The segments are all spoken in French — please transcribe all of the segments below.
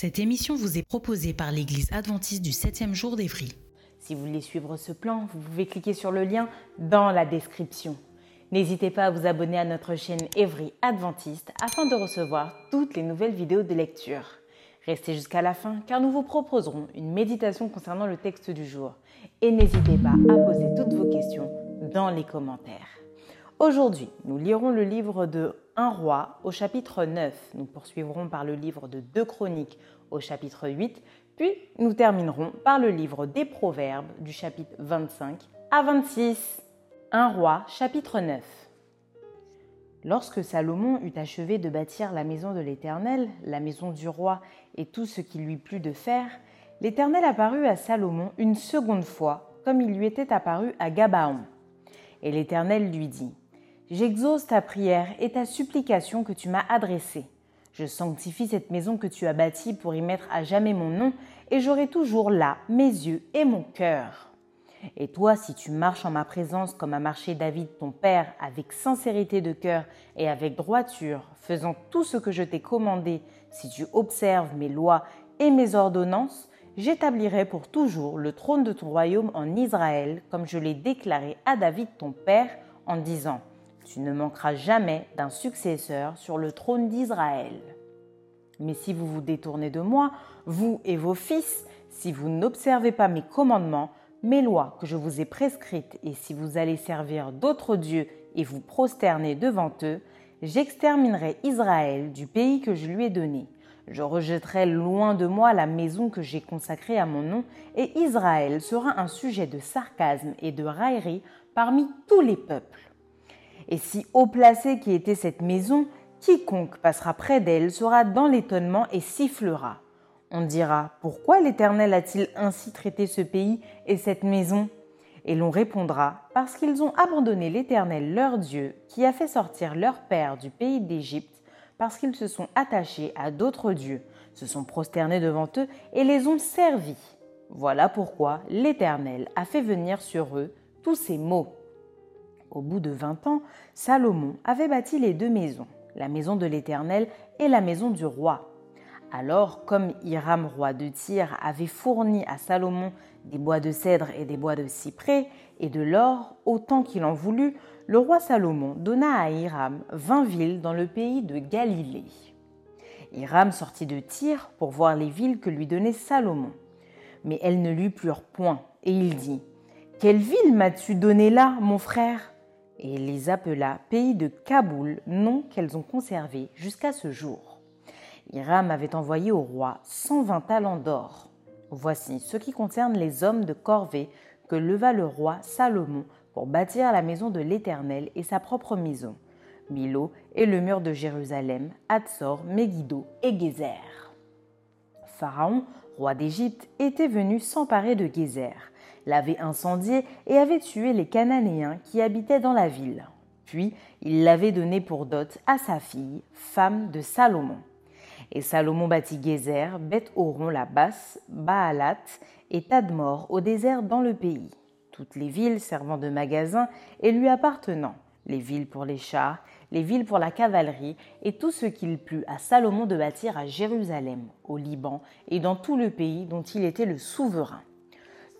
Cette émission vous est proposée par l'Église adventiste du 7e jour d'Évry. Si vous voulez suivre ce plan, vous pouvez cliquer sur le lien dans la description. N'hésitez pas à vous abonner à notre chaîne Évry Adventiste afin de recevoir toutes les nouvelles vidéos de lecture. Restez jusqu'à la fin car nous vous proposerons une méditation concernant le texte du jour. Et n'hésitez pas à poser toutes vos questions dans les commentaires. Aujourd'hui, nous lirons le livre de 1 roi au chapitre 9. Nous poursuivrons par le livre de 2 chroniques au chapitre 8, puis nous terminerons par le livre des proverbes du chapitre 25 à 26. 1 roi chapitre 9. Lorsque Salomon eut achevé de bâtir la maison de l'Éternel, la maison du roi et tout ce qui lui plut de faire, l'Éternel apparut à Salomon une seconde fois, comme il lui était apparu à Gabaon. Et l'Éternel lui dit, J'exauce ta prière et ta supplication que tu m'as adressée. Je sanctifie cette maison que tu as bâtie pour y mettre à jamais mon nom, et j'aurai toujours là mes yeux et mon cœur. Et toi, si tu marches en ma présence comme a marché David ton père, avec sincérité de cœur et avec droiture, faisant tout ce que je t'ai commandé, si tu observes mes lois et mes ordonnances, j'établirai pour toujours le trône de ton royaume en Israël, comme je l'ai déclaré à David ton père, en disant, tu ne manqueras jamais d'un successeur sur le trône d'Israël. Mais si vous vous détournez de moi, vous et vos fils, si vous n'observez pas mes commandements, mes lois que je vous ai prescrites, et si vous allez servir d'autres dieux et vous prosterner devant eux, j'exterminerai Israël du pays que je lui ai donné. Je rejetterai loin de moi la maison que j'ai consacrée à mon nom, et Israël sera un sujet de sarcasme et de raillerie parmi tous les peuples. Et si haut placé qui était cette maison, quiconque passera près d'elle sera dans l'étonnement et sifflera. On dira, pourquoi l'Éternel a-t-il ainsi traité ce pays et cette maison? Et l'on répondra, parce qu'ils ont abandonné l'Éternel leur Dieu, qui a fait sortir leur père du pays d'Égypte, parce qu'ils se sont attachés à d'autres dieux, se sont prosternés devant eux et les ont servis. Voilà pourquoi l'Éternel a fait venir sur eux tous ces maux. Au bout de vingt ans, Salomon avait bâti les deux maisons, la maison de l'Éternel et la maison du roi. Alors, comme Hiram, roi de Tyr, avait fourni à Salomon des bois de cèdre et des bois de cyprès et de l'or autant qu'il en voulut, le roi Salomon donna à Hiram vingt villes dans le pays de Galilée. Hiram sortit de Tyr pour voir les villes que lui donnait Salomon. Mais elles ne lui plurent point, et il dit Quelle ville m'as-tu donnée là, mon frère? Et les appela pays de Kaboul, nom qu'elles ont conservé jusqu'à ce jour. Hiram avait envoyé au roi 120 talents d'or. Voici ce qui concerne les hommes de corvée que leva le roi Salomon pour bâtir la maison de l'Éternel et sa propre maison, Milo et le mur de Jérusalem, Hatzor, Megiddo et Gézer. Pharaon, roi d'Égypte, était venu s'emparer de Gézer l'avait incendié et avait tué les Cananéens qui habitaient dans la ville. Puis il l'avait donné pour dot à sa fille, femme de Salomon. Et Salomon bâtit Gézer, Beth Horon la basse, Baalat et Tadmor au désert dans le pays. Toutes les villes servant de magasins et lui appartenant, les villes pour les chars, les villes pour la cavalerie et tout ce qu'il plut à Salomon de bâtir à Jérusalem, au Liban et dans tout le pays dont il était le souverain.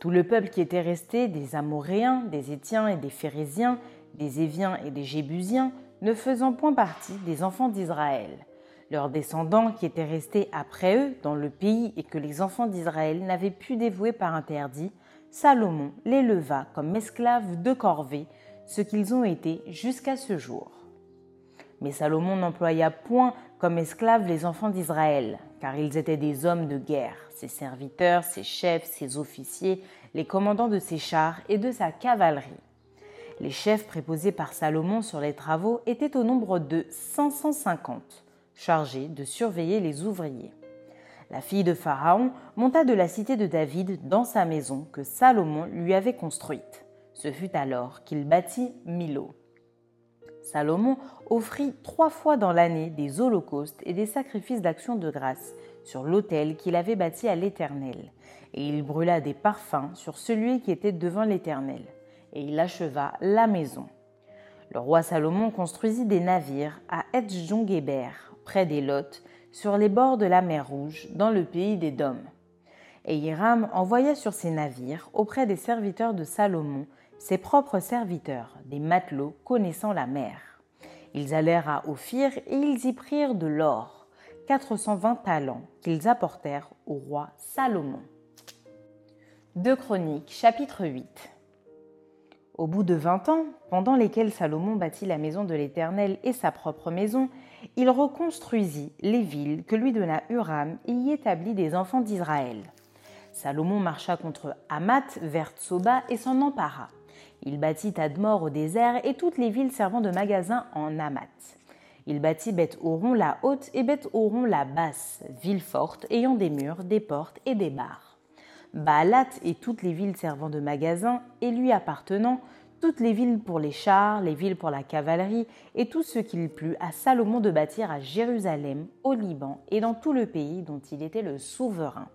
Tout le peuple qui était resté, des Amoréens, des Étiens et des Phérésiens, des Éviens et des Jébusiens, ne faisant point partie des enfants d'Israël. Leurs descendants qui étaient restés après eux dans le pays et que les enfants d'Israël n'avaient pu dévouer par interdit, Salomon les leva comme esclaves de corvée, ce qu'ils ont été jusqu'à ce jour. Mais Salomon n'employa point comme esclaves les enfants d'Israël, car ils étaient des hommes de guerre, ses serviteurs, ses chefs, ses officiers, les commandants de ses chars et de sa cavalerie. Les chefs préposés par Salomon sur les travaux étaient au nombre de 550, chargés de surveiller les ouvriers. La fille de Pharaon monta de la cité de David dans sa maison que Salomon lui avait construite. Ce fut alors qu'il bâtit Milo. Salomon offrit trois fois dans l'année des holocaustes et des sacrifices d'action de grâce sur l'autel qu'il avait bâti à l'Éternel, et il brûla des parfums sur celui qui était devant l'Éternel, et il acheva la maison. Le roi Salomon construisit des navires à Etzjongeber, près des Lot, sur les bords de la mer Rouge, dans le pays des Dômes. Et Hiram envoya sur ces navires, auprès des serviteurs de Salomon, ses propres serviteurs, des matelots connaissant la mer. Ils allèrent à Ophir et ils y prirent de l'or, 420 talents qu'ils apportèrent au roi Salomon. 2 Chroniques, chapitre 8 Au bout de vingt ans, pendant lesquels Salomon bâtit la maison de l'Éternel et sa propre maison, il reconstruisit les villes que lui donna Huram et y établit des enfants d'Israël. Salomon marcha contre Hamath vers Tsoba et s'en empara. Il bâtit Admor au désert et toutes les villes servant de magasins en Amat. Il bâtit Beth Horon la haute et Beth Horon la basse, villes fortes ayant des murs, des portes et des barres. Baalat et toutes les villes servant de magasins et lui appartenant, toutes les villes pour les chars, les villes pour la cavalerie et tout ce qu'il plut à Salomon de bâtir à Jérusalem, au Liban et dans tout le pays dont il était le souverain.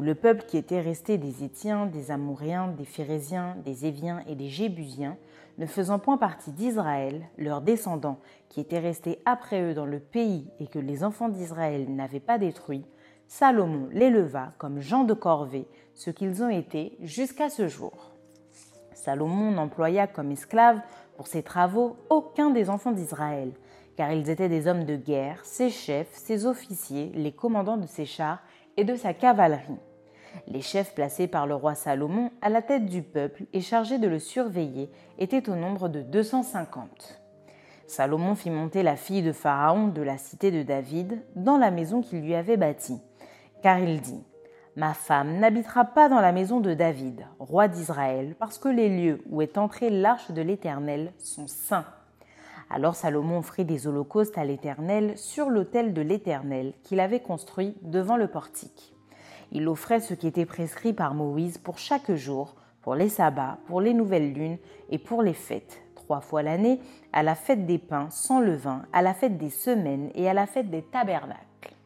Le peuple qui était resté des Étiens, des Amouriens, des Phérésiens, des Éviens et des Jébusiens, ne faisant point partie d'Israël, leurs descendants, qui étaient restés après eux dans le pays et que les enfants d'Israël n'avaient pas détruit, Salomon les leva comme gens de corvée, ce qu'ils ont été jusqu'à ce jour. Salomon n'employa comme esclaves pour ses travaux aucun des enfants d'Israël, car ils étaient des hommes de guerre, ses chefs, ses officiers, les commandants de ses chars et de sa cavalerie. Les chefs placés par le roi Salomon à la tête du peuple et chargés de le surveiller étaient au nombre de 250. Salomon fit monter la fille de Pharaon de la cité de David dans la maison qu'il lui avait bâtie, car il dit Ma femme n'habitera pas dans la maison de David, roi d'Israël, parce que les lieux où est entrée l'arche de l'Éternel sont saints. Alors Salomon offrit des holocaustes à l'Éternel sur l'autel de l'Éternel qu'il avait construit devant le portique. Il offrait ce qui était prescrit par Moïse pour chaque jour, pour les sabbats, pour les nouvelles lunes et pour les fêtes, trois fois l'année, à la fête des pains sans levain, à la fête des semaines et à la fête des tabernacles.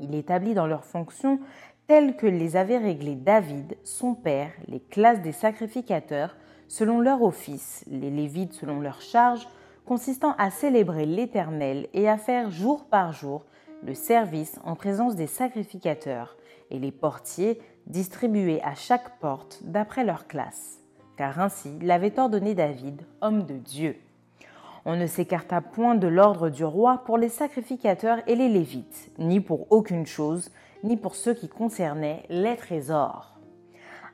Il établit dans leurs fonctions telles que les avait réglées David, son père, les classes des sacrificateurs, selon leur office, les Lévites selon leur charge, consistant à célébrer l'Éternel et à faire jour par jour le service en présence des sacrificateurs, et les portiers distribués à chaque porte d'après leur classe, car ainsi l'avait ordonné David, homme de Dieu. On ne s'écarta point de l'ordre du roi pour les sacrificateurs et les Lévites, ni pour aucune chose, ni pour ceux qui concernaient les trésors.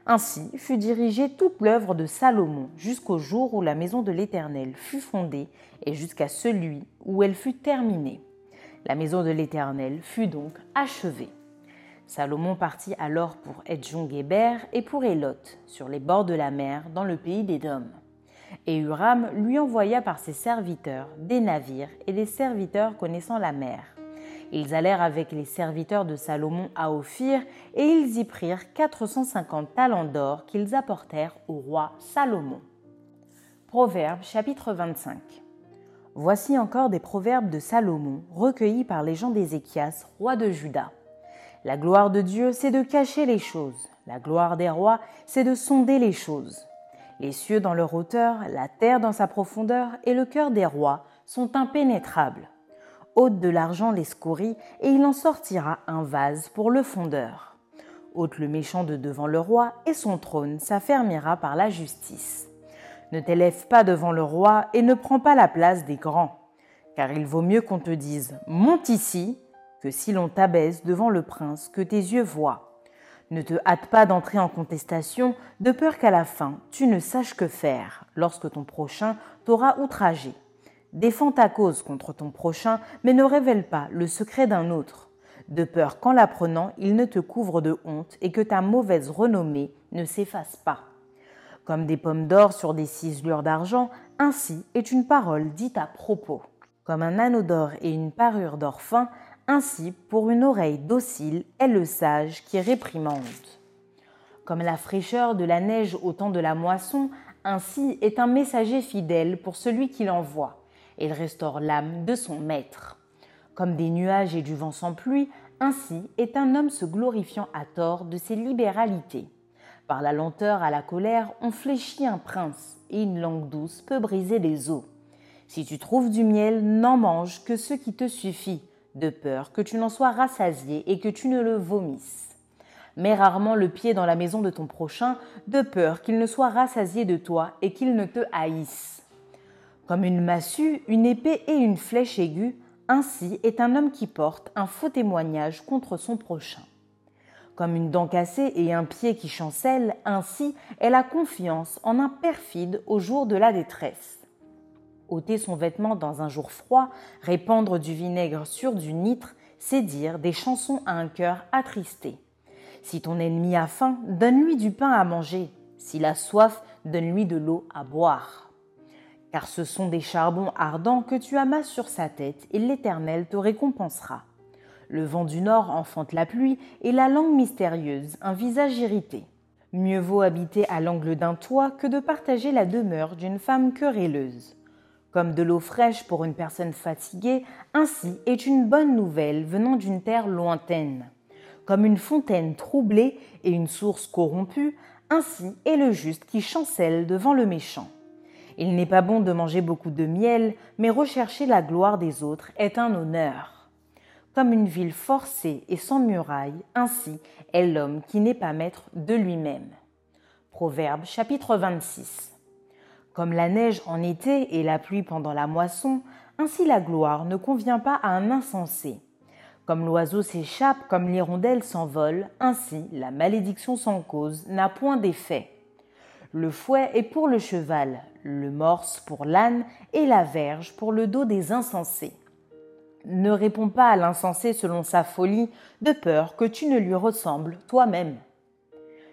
Ainsi fut dirigée toute l'œuvre de Salomon jusqu'au jour où la maison de l'Éternel fut fondée et jusqu'à celui où elle fut terminée. La maison de l'Éternel fut donc achevée. Salomon partit alors pour Edjon-Géber et pour Elot, sur les bords de la mer, dans le pays des Dômes. Et Huram lui envoya par ses serviteurs des navires et des serviteurs connaissant la mer. Ils allèrent avec les serviteurs de Salomon à Ophir, et ils y prirent 450 talents d'or qu'ils apportèrent au roi Salomon. Proverbes chapitre 25 Voici encore des proverbes de Salomon recueillis par les gens d'Ézéchias, roi de Juda. La gloire de Dieu, c'est de cacher les choses. La gloire des rois, c'est de sonder les choses. Les cieux dans leur hauteur, la terre dans sa profondeur et le cœur des rois sont impénétrables ôte de l'argent les scories, et il en sortira un vase pour le fondeur. ôte le méchant de devant le roi, et son trône s'affermira par la justice. Ne t'élève pas devant le roi, et ne prends pas la place des grands, car il vaut mieux qu'on te dise Monte ici, que si l'on t'abaisse devant le prince que tes yeux voient. Ne te hâte pas d'entrer en contestation, de peur qu'à la fin tu ne saches que faire, lorsque ton prochain t'aura outragé Défends ta cause contre ton prochain, mais ne révèle pas le secret d'un autre, de peur qu'en l'apprenant, il ne te couvre de honte et que ta mauvaise renommée ne s'efface pas. Comme des pommes d'or sur des ciselures d'argent, ainsi est une parole dite à propos. Comme un anneau d'or et une parure d'or fin, ainsi pour une oreille docile est le sage qui réprimande. Comme la fraîcheur de la neige au temps de la moisson, ainsi est un messager fidèle pour celui qui l'envoie. Il restaure l'âme de son maître. Comme des nuages et du vent sans pluie, ainsi est un homme se glorifiant à tort de ses libéralités. Par la lenteur à la colère, on fléchit un prince, et une langue douce peut briser les os. Si tu trouves du miel, n'en mange que ce qui te suffit, de peur que tu n'en sois rassasié et que tu ne le vomisses. Mets rarement le pied dans la maison de ton prochain, de peur qu'il ne soit rassasié de toi et qu'il ne te haïsse. Comme une massue, une épée et une flèche aiguë, ainsi est un homme qui porte un faux témoignage contre son prochain. Comme une dent cassée et un pied qui chancelle, ainsi est la confiance en un perfide au jour de la détresse. ôter son vêtement dans un jour froid, répandre du vinaigre sur du nitre, c'est dire des chansons à un cœur attristé. Si ton ennemi a faim, donne-lui du pain à manger. S'il a soif, donne-lui de l'eau à boire. Car ce sont des charbons ardents que tu amasses sur sa tête, et l'Éternel te récompensera. Le vent du nord enfante la pluie, et la langue mystérieuse un visage irrité. Mieux vaut habiter à l'angle d'un toit que de partager la demeure d'une femme querelleuse. Comme de l'eau fraîche pour une personne fatiguée, ainsi est une bonne nouvelle venant d'une terre lointaine. Comme une fontaine troublée et une source corrompue, ainsi est le juste qui chancelle devant le méchant. Il n'est pas bon de manger beaucoup de miel, mais rechercher la gloire des autres est un honneur comme une ville forcée et sans murailles, ainsi est l'homme qui n'est pas maître de lui-même. Proverbe chapitre 26. Comme la neige en été et la pluie pendant la moisson, ainsi la gloire ne convient pas à un insensé. Comme l'oiseau s'échappe, comme l'hirondelle s'envole, ainsi la malédiction sans cause n'a point d'effet. Le fouet est pour le cheval, le morse pour l'âne et la verge pour le dos des insensés ne réponds pas à l'insensé selon sa folie, de peur que tu ne lui ressembles toi-même.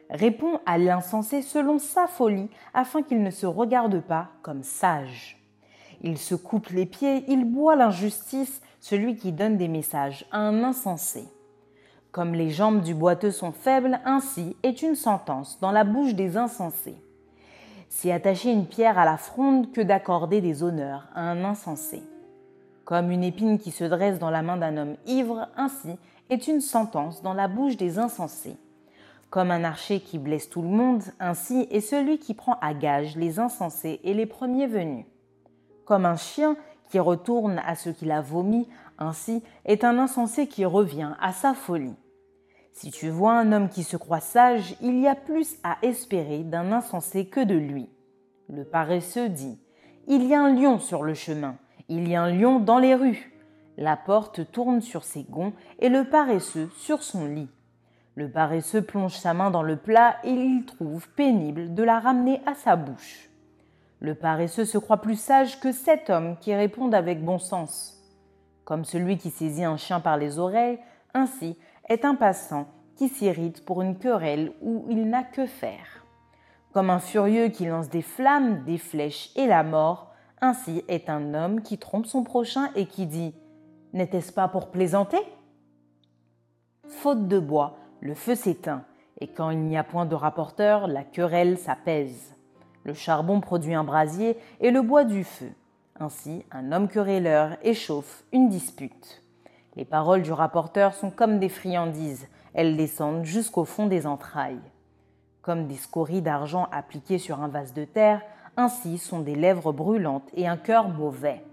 Réponds à l'insensé selon sa folie, afin qu'il ne se regarde pas comme sage. Il se coupe les pieds, il boit l'injustice, celui qui donne des messages à un insensé. Comme les jambes du boiteux sont faibles, ainsi est une sentence dans la bouche des insensés. C'est attacher une pierre à la fronde que d'accorder des honneurs à un insensé comme une épine qui se dresse dans la main d'un homme ivre, ainsi est une sentence dans la bouche des insensés. Comme un archer qui blesse tout le monde, ainsi est celui qui prend à gage les insensés et les premiers venus. Comme un chien qui retourne à ce qu'il a vomi, ainsi est un insensé qui revient à sa folie. Si tu vois un homme qui se croit sage, il y a plus à espérer d'un insensé que de lui. Le paresseux dit Il y a un lion sur le chemin. Il y a un lion dans les rues. La porte tourne sur ses gonds et le paresseux sur son lit. Le paresseux plonge sa main dans le plat et il trouve pénible de la ramener à sa bouche. Le paresseux se croit plus sage que cet homme qui répond avec bon sens. Comme celui qui saisit un chien par les oreilles, ainsi est un passant qui s'irrite pour une querelle où il n'a que faire. Comme un furieux qui lance des flammes, des flèches et la mort, ainsi est un homme qui trompe son prochain et qui dit N'était-ce pas pour plaisanter? Faute de bois, le feu s'éteint, et quand il n'y a point de rapporteur, la querelle s'apaise. Le charbon produit un brasier et le bois du feu. Ainsi, un homme querelleur échauffe une dispute. Les paroles du rapporteur sont comme des friandises, elles descendent jusqu'au fond des entrailles. Comme des scories d'argent appliquées sur un vase de terre, ainsi sont des lèvres brûlantes et un cœur mauvais.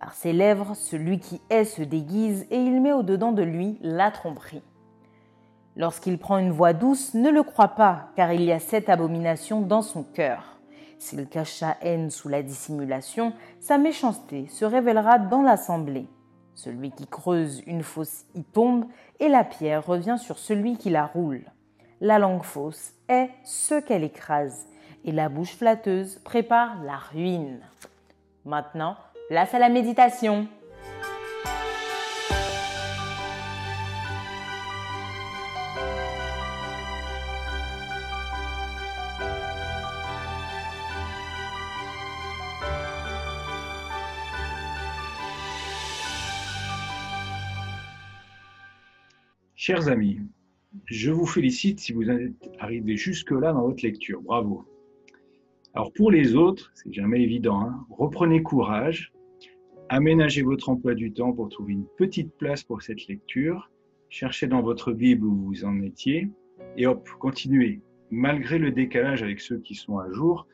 Par ses lèvres, celui qui est se déguise et il met au-dedans de lui la tromperie. Lorsqu'il prend une voix douce, ne le crois pas, car il y a cette abomination dans son cœur. S'il cache sa haine sous la dissimulation, sa méchanceté se révélera dans l'assemblée. Celui qui creuse une fosse y tombe, et la pierre revient sur celui qui la roule. La langue fausse est ce qu'elle écrase, et la bouche flatteuse prépare la ruine. Maintenant, place à la méditation. Chers amis, je vous félicite si vous êtes arrivés jusque-là dans votre lecture. Bravo. Alors pour les autres, c'est jamais évident, hein. reprenez courage, aménagez votre emploi du temps pour trouver une petite place pour cette lecture, cherchez dans votre Bible où vous en étiez, et hop, continuez. Malgré le décalage avec ceux qui sont à jour,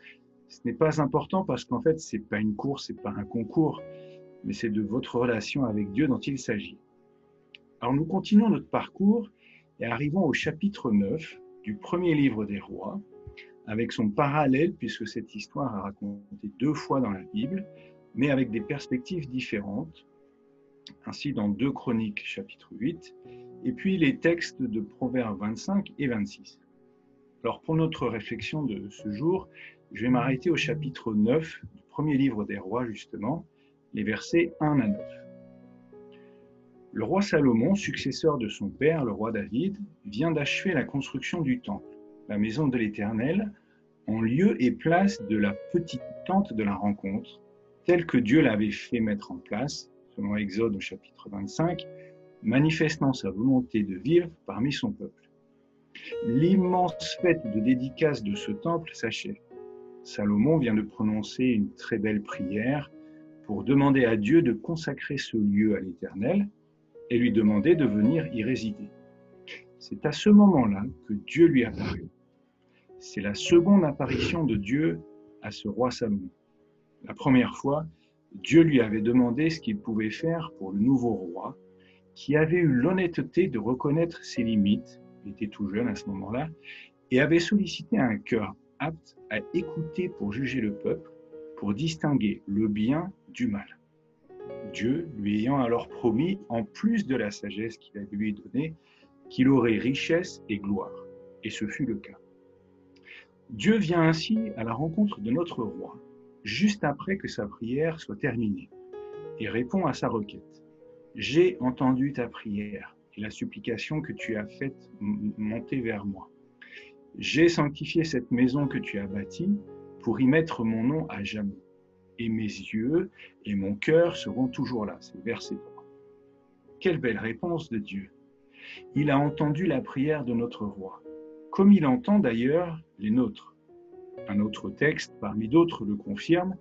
ce n'est pas important parce qu'en fait, c'est pas une course, c'est pas un concours, mais c'est de votre relation avec Dieu dont il s'agit. Alors nous continuons notre parcours et arrivons au chapitre 9 du premier livre des rois, avec son parallèle, puisque cette histoire est racontée deux fois dans la Bible, mais avec des perspectives différentes, ainsi dans 2 Chroniques chapitre 8, et puis les textes de Proverbes 25 et 26. Alors pour notre réflexion de ce jour, je vais m'arrêter au chapitre 9 du premier livre des rois, justement, les versets 1 à 9. Le roi Salomon, successeur de son père, le roi David, vient d'achever la construction du temple, la maison de l'Éternel, en lieu et place de la petite tente de la rencontre, telle que Dieu l'avait fait mettre en place, selon Exode au chapitre 25, manifestant sa volonté de vivre parmi son peuple. L'immense fête de dédicace de ce temple s'achève. Salomon vient de prononcer une très belle prière pour demander à Dieu de consacrer ce lieu à l'Éternel, et lui demander de venir y résider. C'est à ce moment-là que Dieu lui apparut. C'est la seconde apparition de Dieu à ce roi Salomon. La première fois, Dieu lui avait demandé ce qu'il pouvait faire pour le nouveau roi, qui avait eu l'honnêteté de reconnaître ses limites, il était tout jeune à ce moment-là, et avait sollicité un cœur apte à écouter pour juger le peuple, pour distinguer le bien du mal. Dieu lui ayant alors promis, en plus de la sagesse qu'il avait lui donnée, qu'il aurait richesse et gloire. Et ce fut le cas. Dieu vient ainsi à la rencontre de notre roi, juste après que sa prière soit terminée, et répond à sa requête. J'ai entendu ta prière et la supplication que tu as faite monter vers moi. J'ai sanctifié cette maison que tu as bâtie pour y mettre mon nom à jamais et mes yeux et mon cœur seront toujours là. C'est verset 3. Quelle belle réponse de Dieu. Il a entendu la prière de notre roi, comme il entend d'ailleurs les nôtres. Un autre texte parmi d'autres le confirme,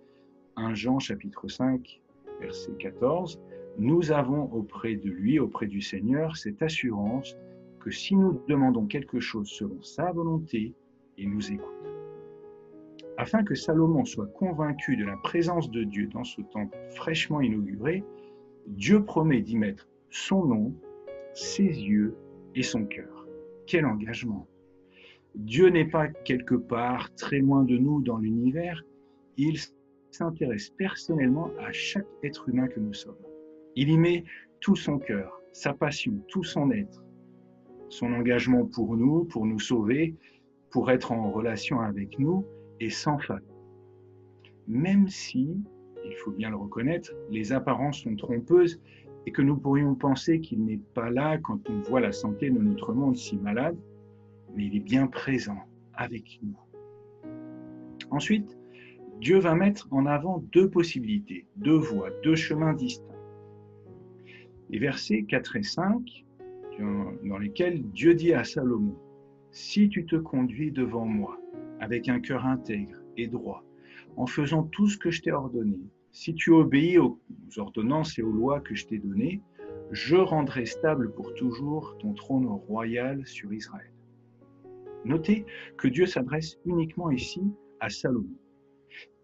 1 Jean chapitre 5 verset 14, nous avons auprès de lui, auprès du Seigneur, cette assurance que si nous demandons quelque chose selon sa volonté, il nous écoute afin que Salomon soit convaincu de la présence de Dieu dans ce temple fraîchement inauguré, Dieu promet d'y mettre son nom, ses yeux et son cœur. Quel engagement Dieu n'est pas quelque part très loin de nous dans l'univers, il s'intéresse personnellement à chaque être humain que nous sommes. Il y met tout son cœur, sa passion, tout son être, son engagement pour nous, pour nous sauver, pour être en relation avec nous, et sans faille. Même si, il faut bien le reconnaître, les apparences sont trompeuses et que nous pourrions penser qu'il n'est pas là quand on voit la santé de notre monde si malade, mais il est bien présent avec nous. Ensuite, Dieu va mettre en avant deux possibilités, deux voies, deux chemins distincts. Les versets 4 et 5, dans lesquels Dieu dit à Salomon, Si tu te conduis devant moi avec un cœur intègre et droit, en faisant tout ce que je t'ai ordonné. Si tu obéis aux ordonnances et aux lois que je t'ai données, je rendrai stable pour toujours ton trône royal sur Israël. Notez que Dieu s'adresse uniquement ici à Salomon.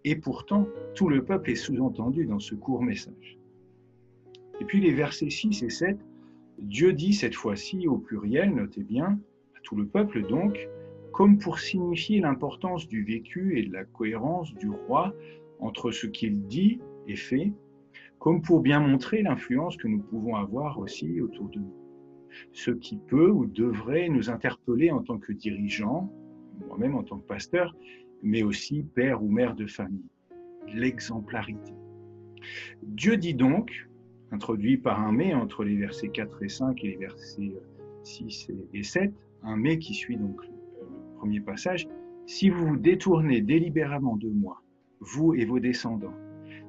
Et pourtant, tout le peuple est sous-entendu dans ce court message. Et puis les versets 6 et 7, Dieu dit cette fois-ci au pluriel, notez bien, à tout le peuple donc, comme pour signifier l'importance du vécu et de la cohérence du roi entre ce qu'il dit et fait, comme pour bien montrer l'influence que nous pouvons avoir aussi autour de nous. Ce qui peut ou devrait nous interpeller en tant que dirigeants, moi-même en tant que pasteur, mais aussi père ou mère de famille. L'exemplarité. Dieu dit donc, introduit par un mais entre les versets 4 et 5 et les versets 6 et 7, un mais qui suit donc premier passage, si vous vous détournez délibérément de moi, vous et vos descendants,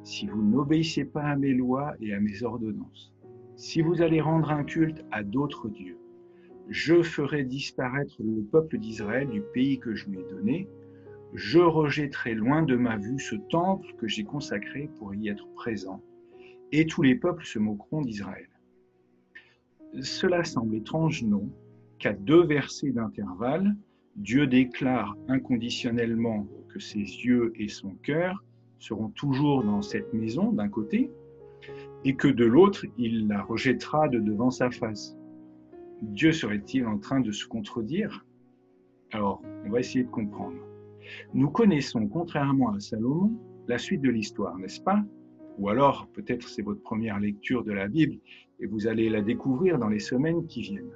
si vous n'obéissez pas à mes lois et à mes ordonnances, si vous allez rendre un culte à d'autres dieux, je ferai disparaître le peuple d'Israël du pays que je lui ai donné, je rejetterai loin de ma vue ce temple que j'ai consacré pour y être présent, et tous les peuples se moqueront d'Israël. Cela semble étrange, non, qu'à deux versets d'intervalle, Dieu déclare inconditionnellement que ses yeux et son cœur seront toujours dans cette maison d'un côté, et que de l'autre, il la rejettera de devant sa face. Dieu serait-il en train de se contredire? Alors, on va essayer de comprendre. Nous connaissons, contrairement à Salomon, la suite de l'histoire, n'est-ce pas? Ou alors, peut-être c'est votre première lecture de la Bible et vous allez la découvrir dans les semaines qui viennent.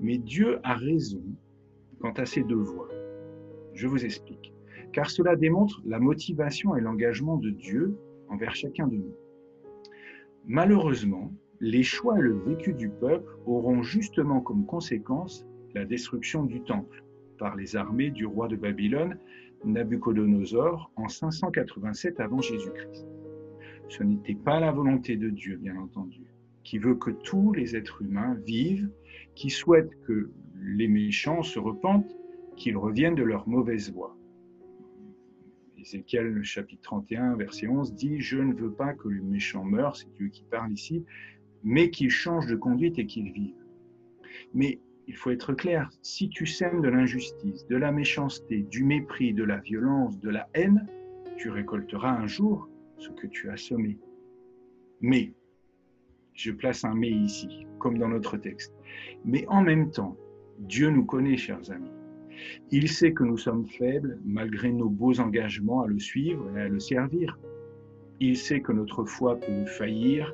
Mais Dieu a raison quant à ces deux voies. Je vous explique. Car cela démontre la motivation et l'engagement de Dieu envers chacun de nous. Malheureusement, les choix et le vécu du peuple auront justement comme conséquence la destruction du temple par les armées du roi de Babylone, Nabucodonosor, en 587 avant Jésus-Christ. Ce n'était pas la volonté de Dieu, bien entendu, qui veut que tous les êtres humains vivent, qui souhaite que les méchants se repentent, qu'ils reviennent de leur mauvaise voie. Ézéchiel chapitre 31, verset 11 dit, Je ne veux pas que les méchants meurent, c'est Dieu qui parle ici, mais qu'ils changent de conduite et qu'ils vivent. Mais il faut être clair, si tu sèmes de l'injustice, de la méchanceté, du mépris, de la violence, de la haine, tu récolteras un jour ce que tu as semé. Mais, je place un mais ici, comme dans notre texte, mais en même temps, Dieu nous connaît, chers amis. Il sait que nous sommes faibles malgré nos beaux engagements à le suivre et à le servir. Il sait que notre foi peut faillir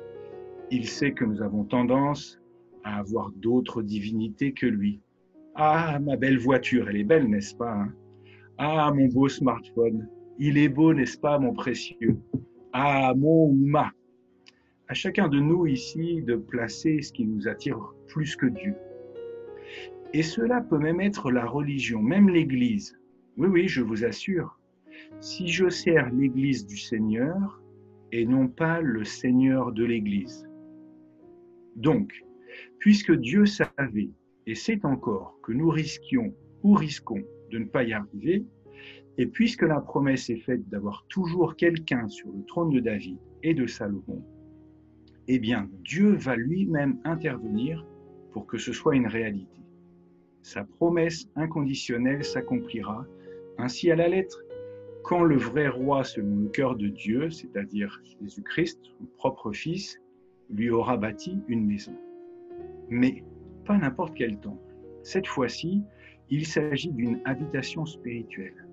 il sait que nous avons tendance à avoir d'autres divinités que lui. Ah, ma belle voiture, elle est belle, n'est-ce pas hein? Ah, mon beau smartphone, il est beau, n'est-ce pas, mon précieux? Ah, mon ou ma. À chacun de nous ici de placer ce qui nous attire plus que Dieu. Et cela peut même être la religion, même l'Église. Oui, oui, je vous assure. Si je sers l'Église du Seigneur et non pas le Seigneur de l'Église, donc, puisque Dieu savait et sait encore que nous risquions ou risquons de ne pas y arriver, et puisque la promesse est faite d'avoir toujours quelqu'un sur le trône de David et de Salomon, eh bien, Dieu va lui-même intervenir pour que ce soit une réalité. Sa promesse inconditionnelle s'accomplira ainsi à la lettre. Quand le vrai roi selon le cœur de Dieu, c'est-à-dire Jésus-Christ, son propre Fils, lui aura bâti une maison. Mais pas n'importe quel temple. Cette fois-ci, il s'agit d'une habitation spirituelle,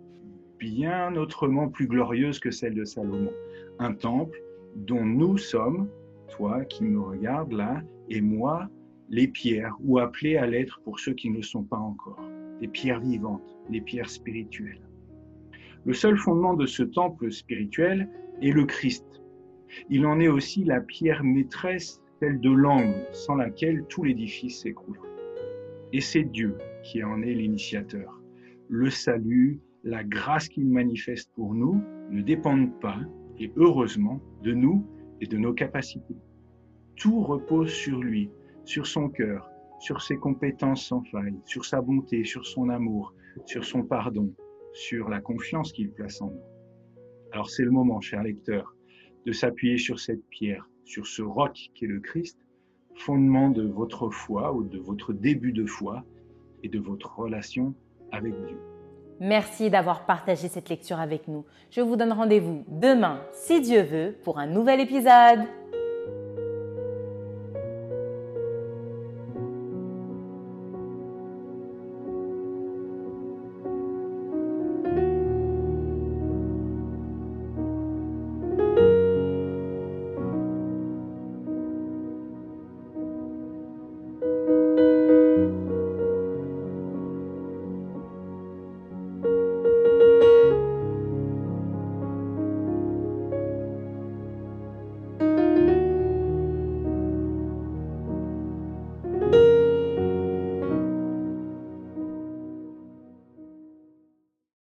bien autrement plus glorieuse que celle de Salomon. Un temple dont nous sommes, toi qui me regardes là, et moi, les pierres, ou appelées à l'être pour ceux qui ne le sont pas encore, des pierres vivantes, des pierres spirituelles. Le seul fondement de ce temple spirituel est le Christ, il en est aussi la pierre maîtresse, celle de l'angle, sans laquelle tout l'édifice s'écroulerait. Et c'est Dieu qui en est l'initiateur. Le salut, la grâce qu'il manifeste pour nous ne dépendent pas, et heureusement, de nous et de nos capacités. Tout repose sur lui, sur son cœur, sur ses compétences sans faille, sur sa bonté, sur son amour, sur son pardon, sur la confiance qu'il place en nous. Alors c'est le moment, cher lecteur, de s'appuyer sur cette pierre, sur ce roc qui est le Christ, fondement de votre foi ou de votre début de foi et de votre relation avec Dieu. Merci d'avoir partagé cette lecture avec nous. Je vous donne rendez-vous demain, si Dieu veut, pour un nouvel épisode.